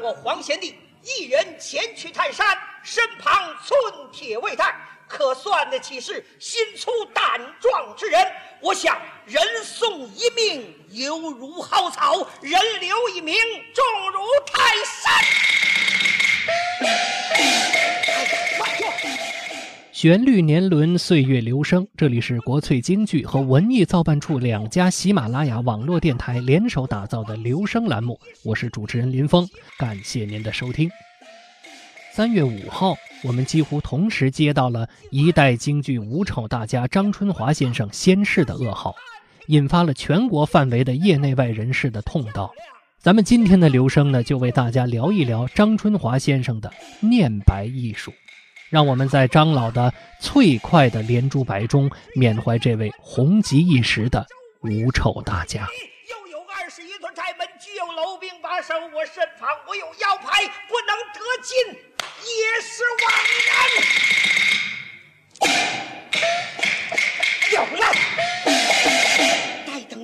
我黄贤弟一人前去泰山，身旁寸铁未带，可算得起是心粗胆壮之人。我想人送一命犹如蒿草，人留一名重如泰山。旋律年轮，岁月流声。这里是国粹京剧和文艺造办处两家喜马拉雅网络电台联手打造的留声栏目，我是主持人林峰，感谢您的收听。三月五号，我们几乎同时接到了一代京剧五丑大家张春华先生仙逝的噩耗，引发了全国范围的业内外人士的痛悼。咱们今天的留声呢，就为大家聊一聊张春华先生的念白艺术。让我们在张老的脆快的连珠白中缅怀这位红极一时的五丑大家。又有二十一座寨门，具有楼兵把守，我身旁我有腰牌，不能得进也是枉然。有了。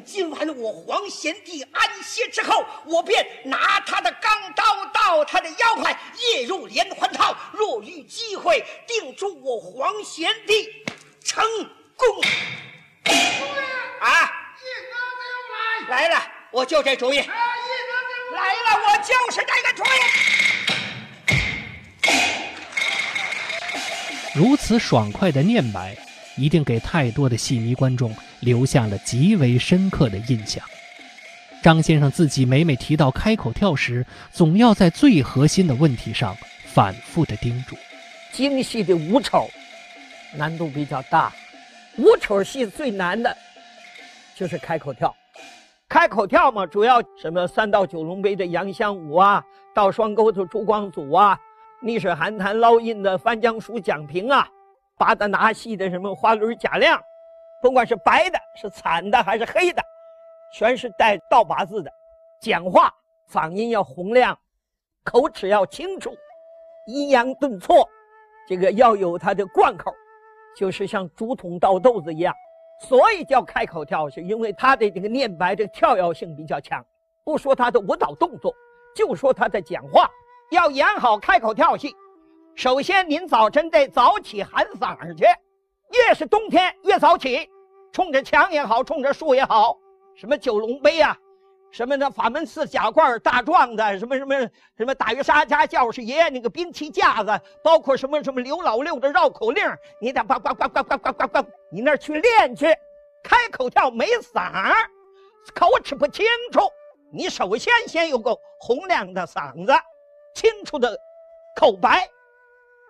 今晚我黄贤弟安歇之后，我便拿他的钢刀到他的腰牌，夜入连环套。若遇机会，定助我黄贤弟成功。啊！一哥来了，我就这主意。来了，我就是这个主意。如此爽快的念白，一定给太多的戏迷观众。留下了极为深刻的印象。张先生自己每每提到开口跳时，总要在最核心的问题上反复的叮嘱。京戏的五丑难度比较大，五丑戏最难的就是开口跳。开口跳嘛，主要什么三道九龙杯的杨香武啊，到双钩子朱光祖啊，逆水寒潭捞印的翻江鼠蒋平啊，巴达拿戏的什么花轮贾亮。甭管是白的、是惨的还是黑的，全是带倒八字的。讲话嗓音要洪亮，口齿要清楚，抑扬顿挫，这个要有它的贯口，就是像竹筒倒豆子一样。所以叫开口跳，是因为他的这个念白这个跳跃性比较强。不说他的舞蹈动作，就说他的讲话，要演好开口跳戏，首先您早晨得早起喊嗓儿去。越是冬天越早起，冲着墙也好，冲着树也好，什么九龙杯啊，什么那法门寺假罐大壮的，什么什么什么打鱼沙家教士爷那个兵器架子，包括什么什么刘老六的绕口令，你得呱呱呱呱呱呱呱呱，你那儿去练去。开口跳没嗓儿，口齿不清楚，你首先先有个洪亮的嗓子，清楚的口白，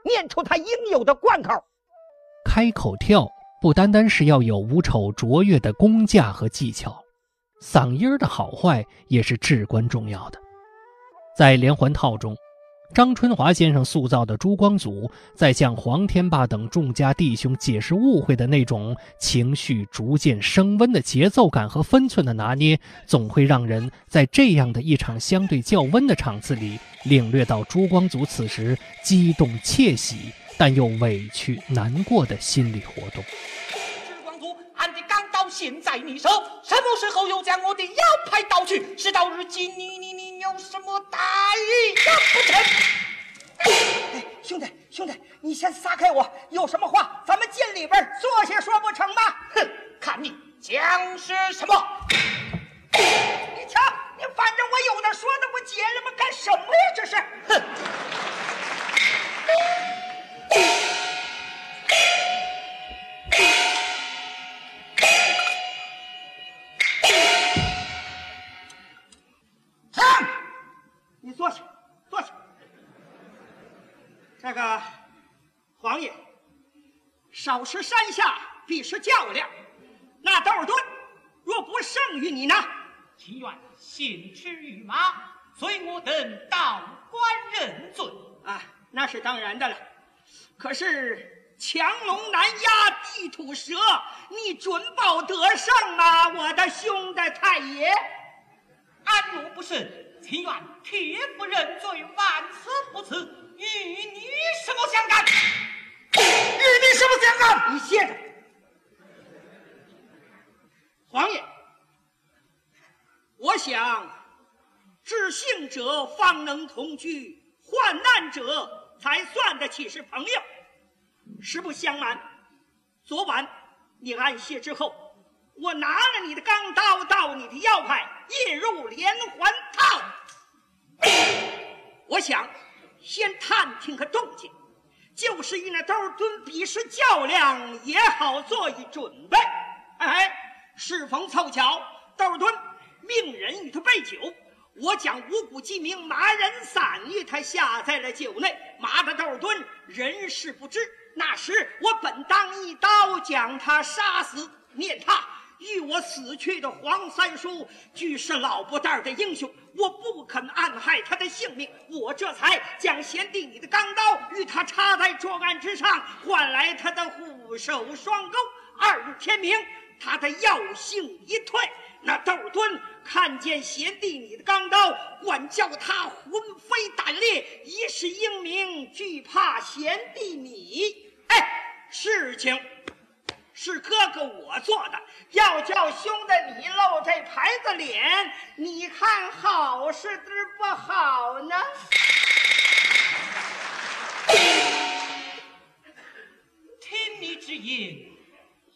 念出他应有的贯口。开口跳不单单是要有五丑卓越的功架和技巧，嗓音的好坏也是至关重要的。在连环套中，张春华先生塑造的朱光祖，在向黄天霸等众家弟兄解释误会的那种情绪逐渐升温的节奏感和分寸的拿捏，总会让人在这样的一场相对较温的场次里，领略到朱光祖此时激动窃喜。但又委屈难过的心理活动。俺的钢刀现在你手，什么时候又将我的腰牌盗去？事到如今，你你你有什么大意不成？哎，兄弟兄弟，你先撒开我，有什么话咱们进里边坐下说不成吗？哼，看你讲是什么？你瞧，你反正我有的说的不结了吗？干什么呀？这是，哼。少吃山下，必是较量。那窦盾若不胜于你呢？情愿先吃御马，随我等到官认罪。啊，那是当然的了。可是强龙难压地土蛇，你准保得胜啊，我的兄弟太爷？安若不胜，情愿铁不认罪，万死不辞，与你什么相干？与你什么相干？你歇着，皇爷，我想知幸者方能同居，患难者才算得起是朋友。实不相瞒，昨晚你安歇之后，我拿了你的钢刀到你的腰牌，夜入连环套。我想先探听个动静，就是与那窦尔敦比试较量，也好做一准备。哎，适逢凑巧，窦尔敦命人与他备酒，我将五谷鸡鸣麻仁散与他下在了酒内，麻的窦尔敦人事不知。那时我本当一刀将他杀死，念他与我死去的黄三叔俱是老不蛋的英雄，我不肯暗害他的性命，我这才将贤弟你的钢刀与他插在桌案之上，换来他的护手双钩。二日天明，他的药性一退，那窦敦看见贤弟你的钢刀，管叫他魂飞胆裂，一世英名，惧怕贤弟你。哎，事情是哥哥我做的，要叫兄弟你露这牌子脸，你看好是的不好呢？听你之言，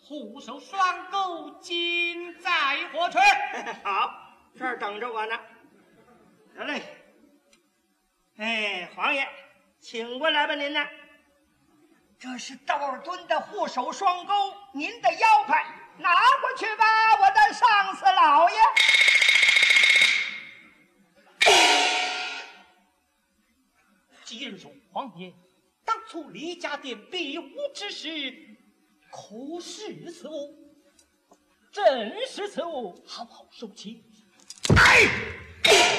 虎首双钩金在火锤？好，这儿等着我呢。得嘞。哎，皇爷，请过来吧，您呢？这是窦尔敦的护手双钩，您的腰牌拿过去吧，我的上司老爷。今日说：“皇爷，当初李家店比武之事，可是此物？正是此物，好好收起。”哎，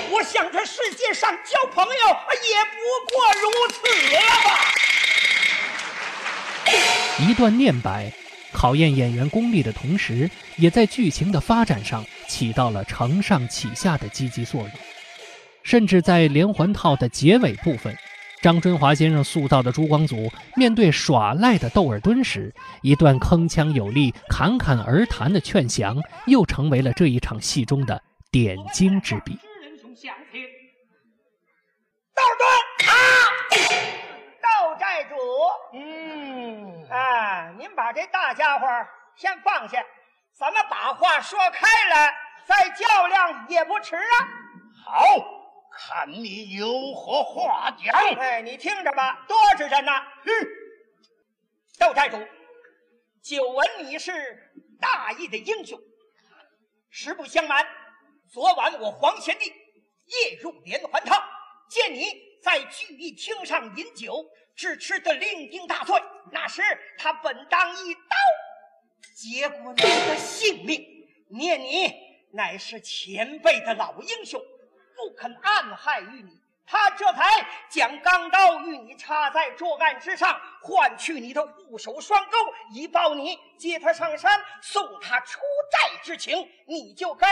我想这世界上交朋友也不过如此了吧。一段念白，考验演员功力的同时，也在剧情的发展上起到了承上启下的积极作用。甚至在连环套的结尾部分，张春华先生塑造的朱光祖面对耍赖的窦尔敦时，一段铿锵有力、侃侃而谈的劝降，又成为了这一场戏中的点睛之笔。窦敦啊，窦寨主，嗯。把这大家伙先放下，咱们把话说开了，再较量也不迟啊。好，看你有何话讲。哎，你听着吧，多着呢。嗯，窦寨主，久闻你是大义的英雄。实不相瞒，昨晚我黄贤弟夜入连环套，见你在聚义厅上饮酒。只吃得酩酊大醉，那时他本当一刀结果你的性命，念你乃是前辈的老英雄，不肯暗害于你，他这才将钢刀与你插在桌案之上，换取你的护手双钩，以报你接他上山送他出寨之情，你就该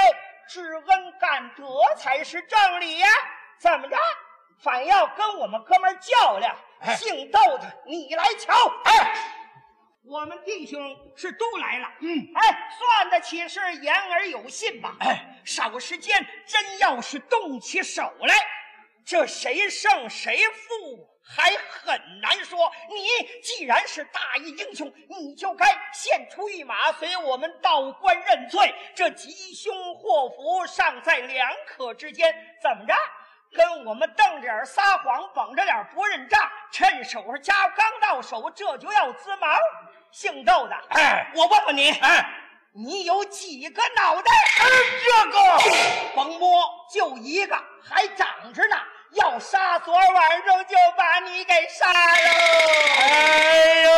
知恩感德才是正理呀！怎么着，反要跟我们哥们较量？姓窦的，你来瞧！哎，我们弟兄是都来了。嗯，哎，算得起是言而有信吧？哎，少时间，真要是动起手来，这谁胜谁负还很难说。你既然是大义英雄，你就该献出一马，随我们道观认罪。这吉凶祸福尚在两可之间，怎么着？跟我们瞪着眼撒谎，绷着脸不认账，趁手上家伙刚到手，这就要滋毛。姓窦的，哎，我问问你，哎，你有几个脑袋？这个甭摸，就一个，还长着呢。要杀，昨晚上就把你给杀了。哎呦，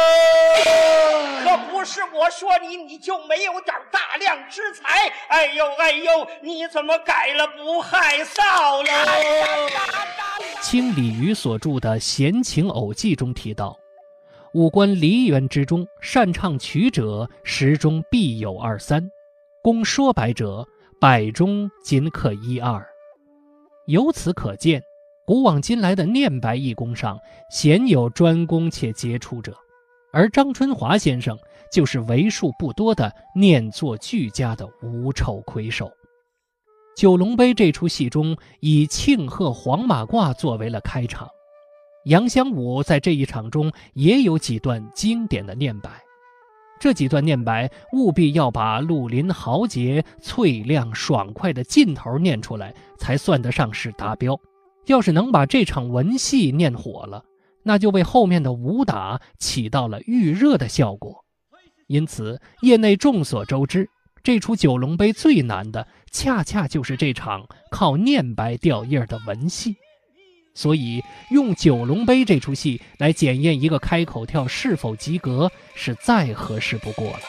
可不是我说你，你就没有点大量之才？哎呦哎呦，你怎么改了不害臊了？清李渔所著的《闲情偶记》中提到，五官梨园之中，擅唱曲者十中必有二三，公说白者百中仅可一二。由此可见。古往今来的念白艺工上，鲜有专攻且杰出者，而张春华先生就是为数不多的念作俱佳的无丑魁首。九龙杯这出戏中以庆贺黄马褂作为了开场，杨香武在这一场中也有几段经典的念白，这几段念白务必要把绿林豪杰、翠亮爽快的劲头念出来，才算得上是达标。要是能把这场文戏念火了，那就为后面的武打起到了预热的效果。因此，业内众所周知。这出九龙杯最难的，恰恰就是这场靠念白吊印的文戏，所以用九龙杯这出戏来检验一个开口跳是否及格，是再合适不过了。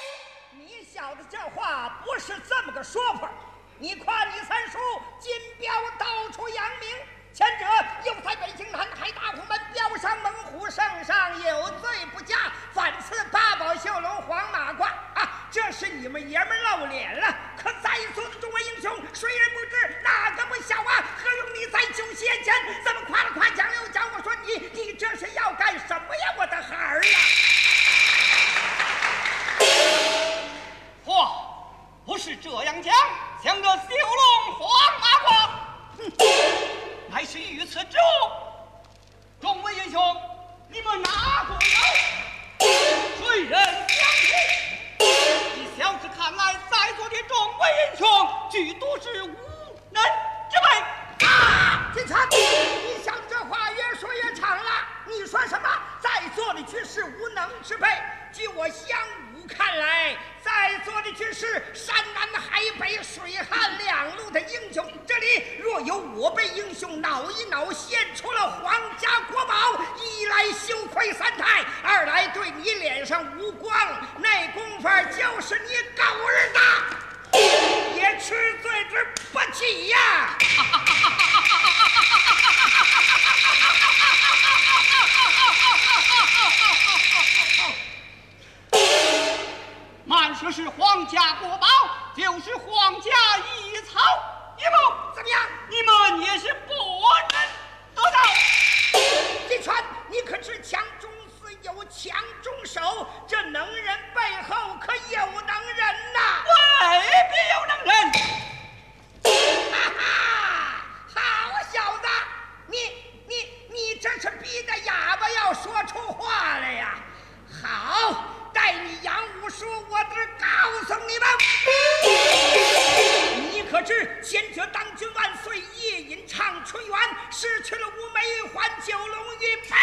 你小子这话不是这么个说法，你夸你三叔金标到处扬名，前者又在北京南海大红门标上猛虎圣上有罪不加，反赐八宝绣龙黄马褂。啊这是你们爷们露脸了，可在座的众位英雄，谁人不知哪个不晓啊？何用你在酒席前这么夸了夸奖了奖？我说你，你这是要干什么呀，我的孩儿啊？话不是这样讲，像个绣龙黄马，乃是御赐之物。众位英雄，你们哪个有？谁人相信？小子看来，在座的众位英雄，俱都是无能之辈。啊！金蝉，你想这话越说越长了。你说什么？在座的却是无能之辈？据我相看来，在座的却是山南海北、水旱两路的英雄。这里若有我辈英雄恼一恼，献出了皇家国宝，一来羞愧三太，二来对你脸上无光，那功夫就是你狗日的也吃罪之不起呀！慢说是皇家国宝，就是皇家一草一木，怎么样？你们也是不能得到。金川，你可知强中自有强中手，这能人背后可有能人呐？未必有能人。哈哈，好小子，你你你这是逼得哑巴要说出话来呀！好。不说，我只告诉你们，你可知先者当君万岁，夜饮唱春园，失去了乌梅还九龙玉佩，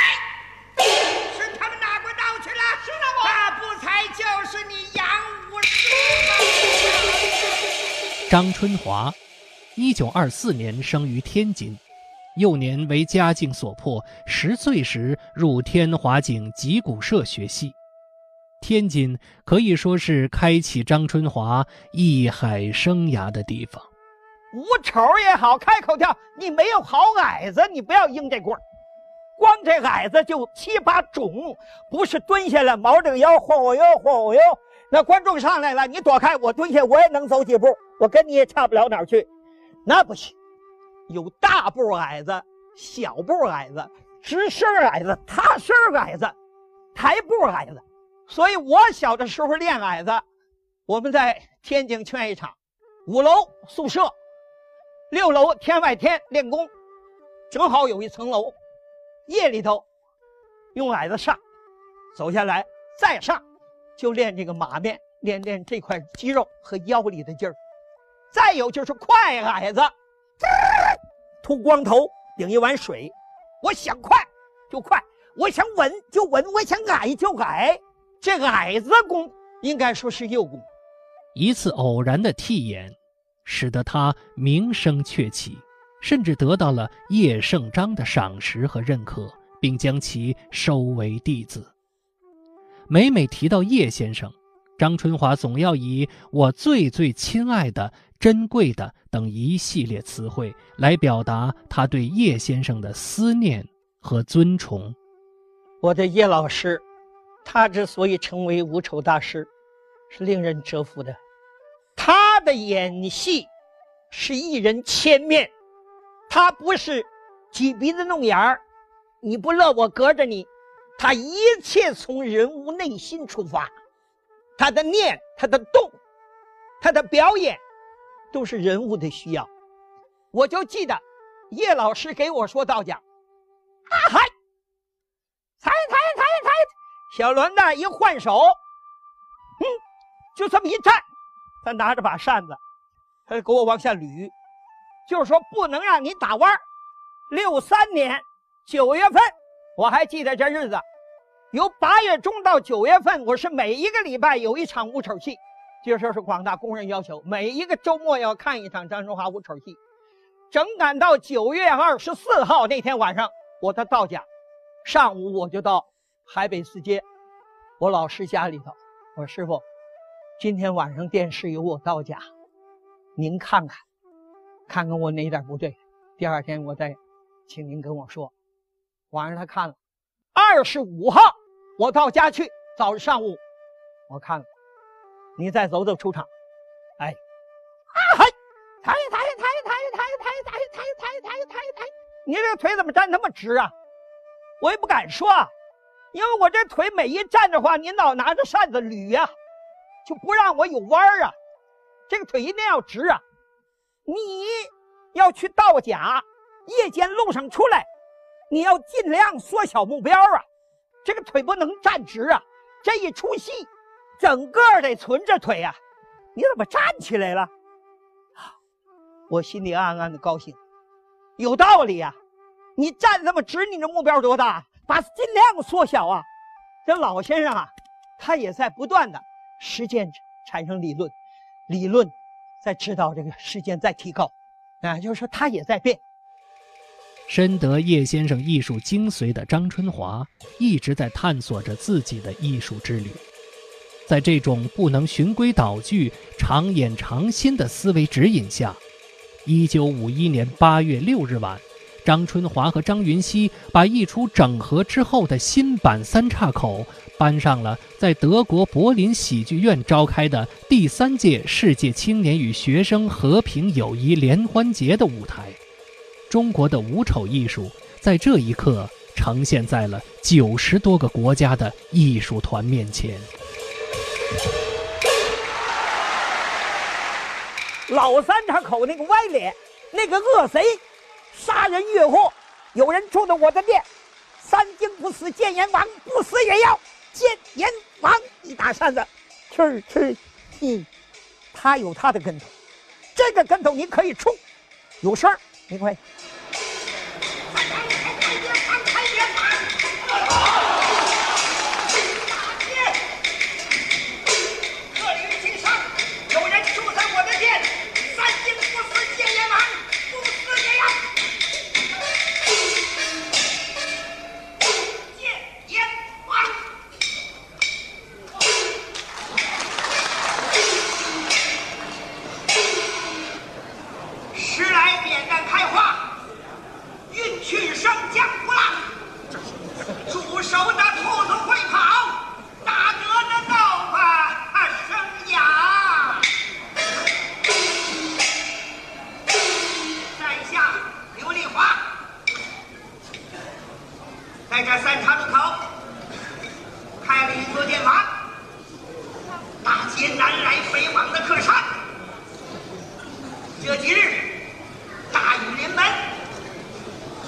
是他们哪国盗去了？是那我，那不才就是你杨武叔吗？张春华，一九二四年生于天津，幼年为家境所迫，十岁时入天华景击鼓社学戏。天津可以说是开启张春华艺海生涯的地方。舞丑也好，开口跳，你没有好矮子，你不要应这棍。光这矮子就七八种，不是蹲下来毛着腰晃悠晃悠。那观众上来了，你躲开，我蹲下，我也能走几步，我跟你也差不了哪儿去。那不行，有大步矮子、小步矮子、直身矮子、塌身矮子、抬步矮子。所以我小的时候练矮子，我们在天津劝业场五楼宿舍，六楼天外天练功，正好有一层楼，夜里头用矮子上，走下来再上，就练这个马面，练练这块肌肉和腰里的劲儿。再有就是快矮子，秃光头顶一碗水，我想快就快，我想稳就稳，我想矮就矮。这个矮子功应该说是幼功。一次偶然的替演，使得他名声鹊起，甚至得到了叶圣章的赏识和认可，并将其收为弟子。每每提到叶先生，张春华总要以“我最最亲爱的、珍贵的”等一系列词汇来表达他对叶先生的思念和尊崇。我的叶老师。他之所以成为无丑大师，是令人折服的。他的演戏是一人千面，他不是挤鼻子弄眼儿，你不乐我隔着你。他一切从人物内心出发，他的念、他的动、他的表演，都是人物的需要。我就记得叶老师给我说道讲，嗨，小轮子一换手，嗯，就这么一站，他拿着把扇子，他就给我往下捋，就是说不能让你打弯六三年九月份，我还记得这日子，由八月中到九月份，我是每一个礼拜有一场五丑戏，这就是广大工人要求，每一个周末要看一场张春华五丑戏。整赶到九月二十四号那天晚上，我才到家。上午我就到海北四街我老师家里头。我说：“师傅，今天晚上电视有我到家，您看看，看看我哪点不对。第二天我再请您跟我说。”晚上他看了。二十五号我到家去，早上午我看了。你再走走出场。哎，啊嘿，抬抬抬抬抬抬抬抬抬抬抬抬，你这个腿怎么站那么直啊？我也不敢说，因为我这腿每一站的话，你老拿着扇子捋呀，就不让我有弯儿啊。这个腿一定要直啊。你要去道甲，夜间路上出来，你要尽量缩小目标啊。这个腿不能站直啊。这一出戏，整个得存着腿呀。你怎么站起来了？我心里暗暗的高兴，有道理呀。你站这么直，你这目标多大？把尽量缩小啊！这老先生啊，他也在不断的实践产生理论，理论在指导这个实践在提高，啊，就是说他也在变。深得叶先生艺术精髓的张春华，一直在探索着自己的艺术之旅。在这种不能循规蹈矩、常演常新的思维指引下，一九五一年八月六日晚。张春华和张云熙把一出整合之后的新版《三岔口》搬上了在德国柏林喜剧院召开的第三届世界青年与学生和平友谊联欢节的舞台。中国的五丑艺术在这一刻呈现在了九十多个国家的艺术团面前。老三岔口那个歪脸，那个恶贼。杀人越货，有人住的我的店，三更不死见阎王，不死也要见阎王。一打扇子，哧哧，嗯，他有他的跟头，这个跟头您可以冲，有声儿没关系。几日，大雨临门，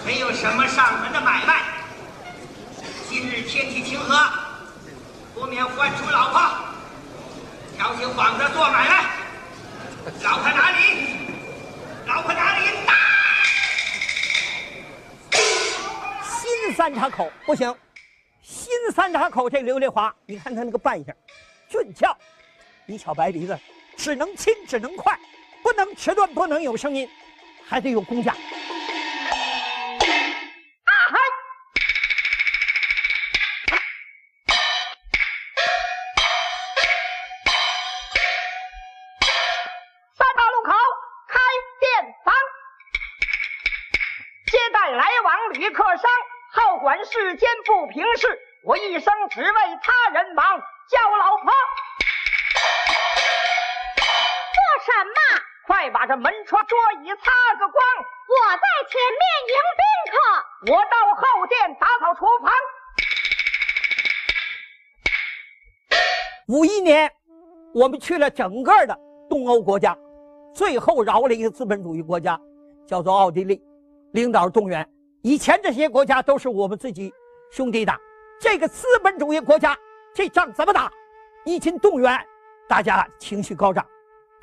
没有什么上门的买卖。今日天气晴和，不免唤出老婆，挑起幌子做买卖。老婆哪里？老婆哪里？大！新三岔口不行，新三岔口这刘丽华，你看他那个扮相，俊俏。你瞧白鼻子，只能亲，只能快。能迟钝，不能有声音，还得有工匠。三岔路口开店房，接待来往旅客商。好管世间不平事，我一生只为他人忙。叫我老婆做什么？再把这门窗桌椅擦个光。我在前面迎宾客，我到后殿打扫厨房。五一年，我们去了整个的东欧国家，最后饶了一个资本主义国家，叫做奥地利，领导动员。以前这些国家都是我们自己兄弟打，这个资本主义国家这仗怎么打？一经动员，大家情绪高涨。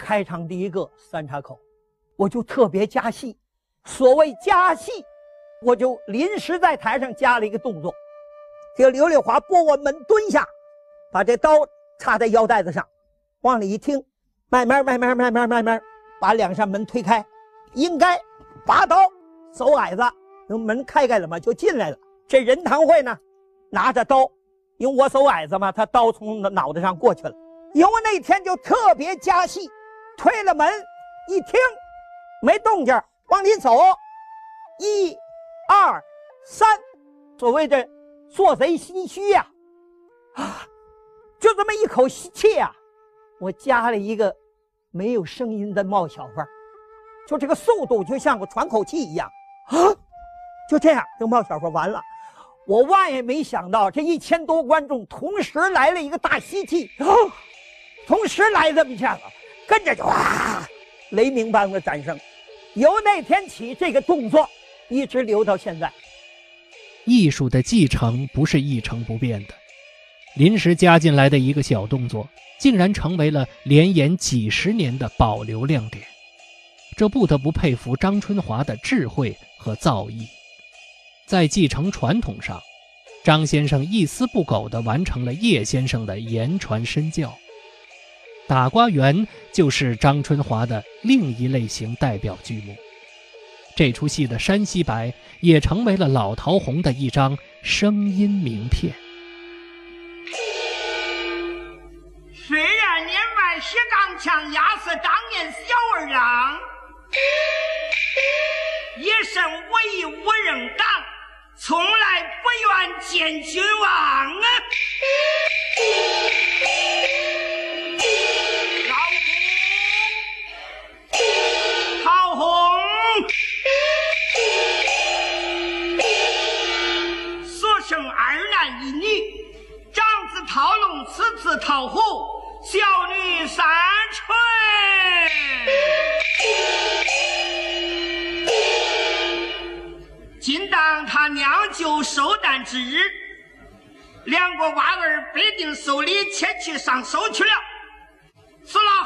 开场第一个三岔口，我就特别加戏。所谓加戏，我就临时在台上加了一个动作。这刘丽华拨我门蹲下，把这刀插在腰带子上，往里一听，慢慢慢慢慢慢慢慢把两扇门推开，应该拔刀走矮子。那门开开了嘛，就进来了。这任堂会呢，拿着刀，因为我走矮子嘛，他刀从脑袋上过去了。因为那天就特别加戏，推了门，一听没动静，往里走，一、二、三，所谓的做贼心虚呀，啊，就这么一口气呀，我加了一个没有声音的冒小风，就这个速度就像个喘口气一样，啊。就这样，这冒小风完了。我万也没想到，这一千多观众同时来了一个大吸气，同时来这么一下子，跟着就哇，雷鸣般的掌声。由那天起，这个动作一直留到现在。艺术的继承不是一成不变的，临时加进来的一个小动作，竟然成为了连演几十年的保留亮点。这不得不佩服张春华的智慧和造诣。在继承传统上，张先生一丝不苟地完成了叶先生的言传身教。打瓜园就是张春华的另一类型代表剧目。这出戏的山西白也成为了老陶红的一张声音名片。虽然年外写钢枪压死当年小二郎，一生唯无人挡。从来不愿见君王啊！老公陶红所生二男一女长子陶龙次子陶虎小女三春今当他娘舅寿诞之日两个娃儿必定受礼前去上寿去了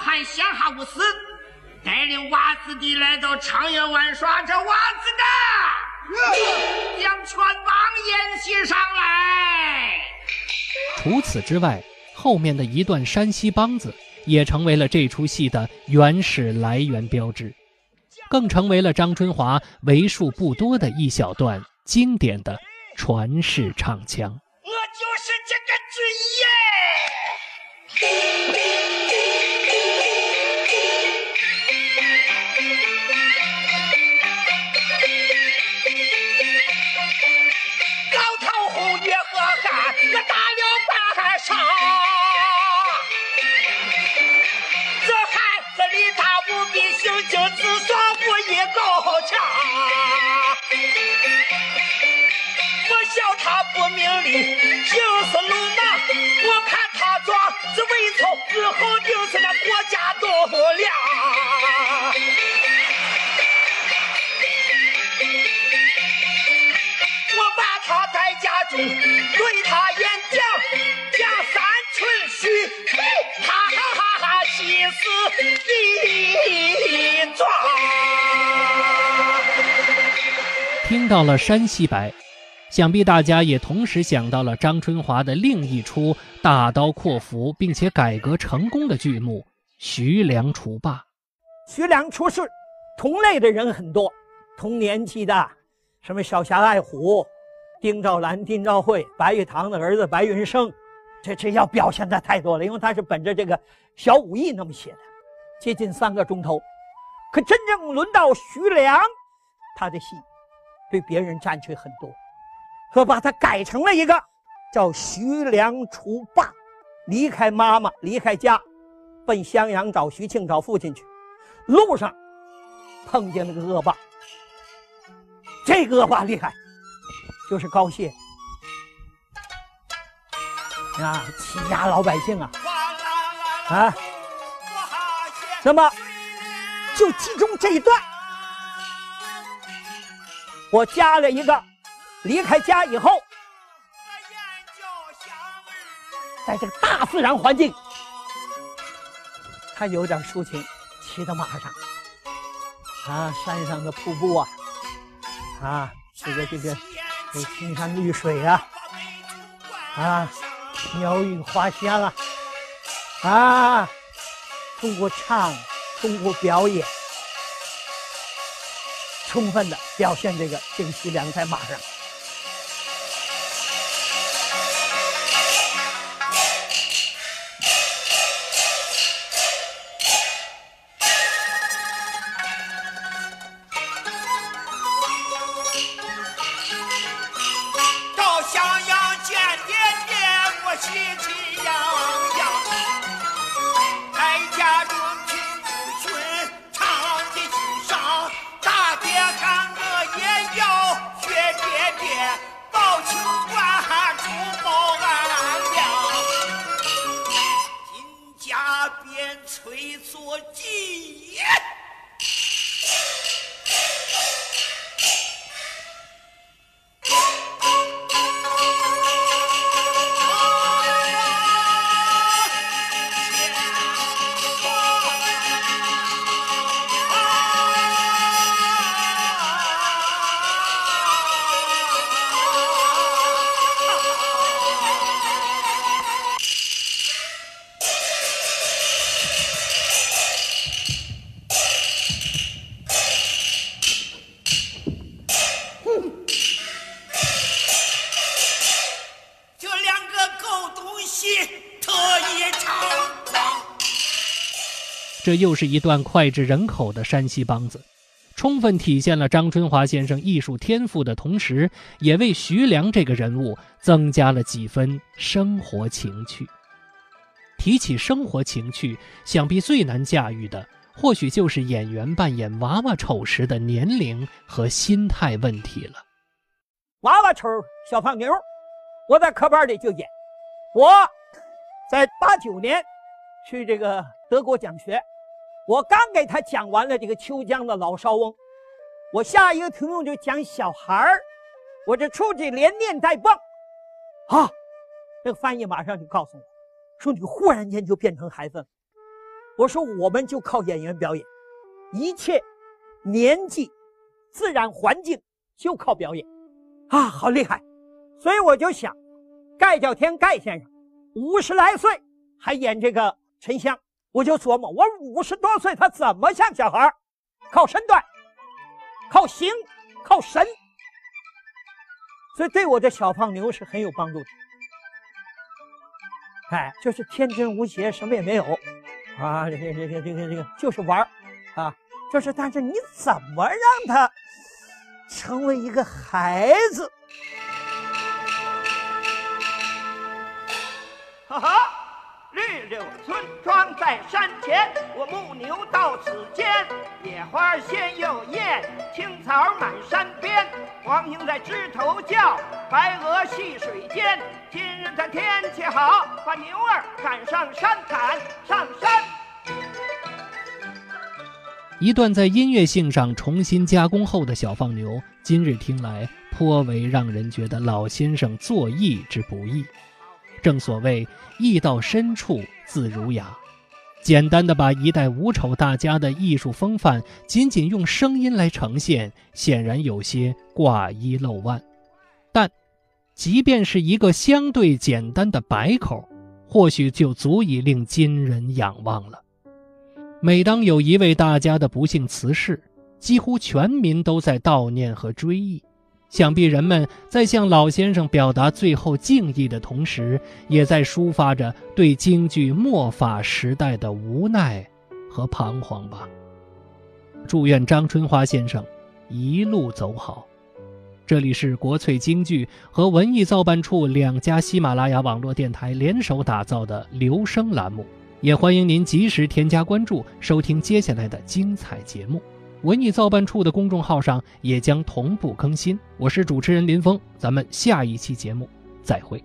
此老汉闲暇无事，带领娃子弟来到长垣玩耍，这娃子的将全帮演戏上来。除此之外，后面的一段山西梆子也成为了这出戏的原始来源标志。更成为了张春华为数不多的一小段经典的传世唱腔。子力大无比，行径直爽。高强，我笑他不明理，就是鲁莽。我看他壮是为朝，日后定是那国家栋梁。我把他在家中对他严到了山西白，想必大家也同时想到了张春华的另一出大刀阔斧并且改革成功的剧目《徐良除霸》。徐良出事，同类的人很多，同年纪的，什么小侠爱虎、丁兆兰、丁兆慧、白玉堂的儿子白云生，这这要表现的太多了，因为他是本着这个小武艺那么写的，接近三个钟头。可真正轮到徐良，他的戏。被别人占据很多，说把它改成了一个叫徐良除霸，离开妈妈，离开家，奔襄阳找徐庆找父亲去。路上碰见了个恶霸，这个恶霸厉害，就是高谢啊，欺压老百姓啊啊！那么就集中这一段。我加了一个，离开家以后，在这个大自然环境，他有点抒情，骑到马上，啊，山上的瀑布啊，啊，这个这个，青山绿水啊，啊，鸟语花香啊，啊，通过唱，通过表演。充分的表现这个这个徐良在马上。又是一段脍炙人口的山西梆子，充分体现了张春华先生艺术天赋的同时，也为徐良这个人物增加了几分生活情趣。提起生活情趣，想必最难驾驭的，或许就是演员扮演娃娃丑时的年龄和心态问题了。娃娃丑小胖妞，我在科班里就演。我在八九年去这个德国讲学。我刚给他讲完了这个秋江的老少翁，我下一个题目就讲小孩儿，我这出去连念带蹦，啊，这个翻译马上就告诉我，说你忽然间就变成孩子了。我说我们就靠演员表演，一切年纪、自然环境就靠表演，啊，好厉害！所以我就想，盖叫天盖先生五十来岁还演这个沉香。我就琢磨，我五十多岁，他怎么像小孩靠身段，靠形，靠神，所以对我这小胖妞是很有帮助的。哎，就是天真无邪，什么也没有，啊，这个这个这个这个就是玩啊，就是，但是你怎么让他成为一个孩子？哈哈。村庄在山前，我牧牛到此间。野花鲜又艳，青草满山边。黄莺在枝头叫，白鹅戏水间。今日咱天气好，把牛儿赶上山，赶上山。一段在音乐性上重新加工后的小放牛，今日听来颇为让人觉得老先生作艺之不易。正所谓“艺到深处字儒雅”，简单的把一代五丑大家的艺术风范仅仅用声音来呈现，显然有些挂一漏万。但，即便是一个相对简单的白口，或许就足以令今人仰望了。每当有一位大家的不幸辞世，几乎全民都在悼念和追忆。想必人们在向老先生表达最后敬意的同时，也在抒发着对京剧末法时代的无奈和彷徨吧。祝愿张春花先生一路走好。这里是国粹京剧和文艺造办处两家喜马拉雅网络电台联手打造的留声栏目，也欢迎您及时添加关注，收听接下来的精彩节目。文艺造办处的公众号上也将同步更新。我是主持人林峰，咱们下一期节目再会。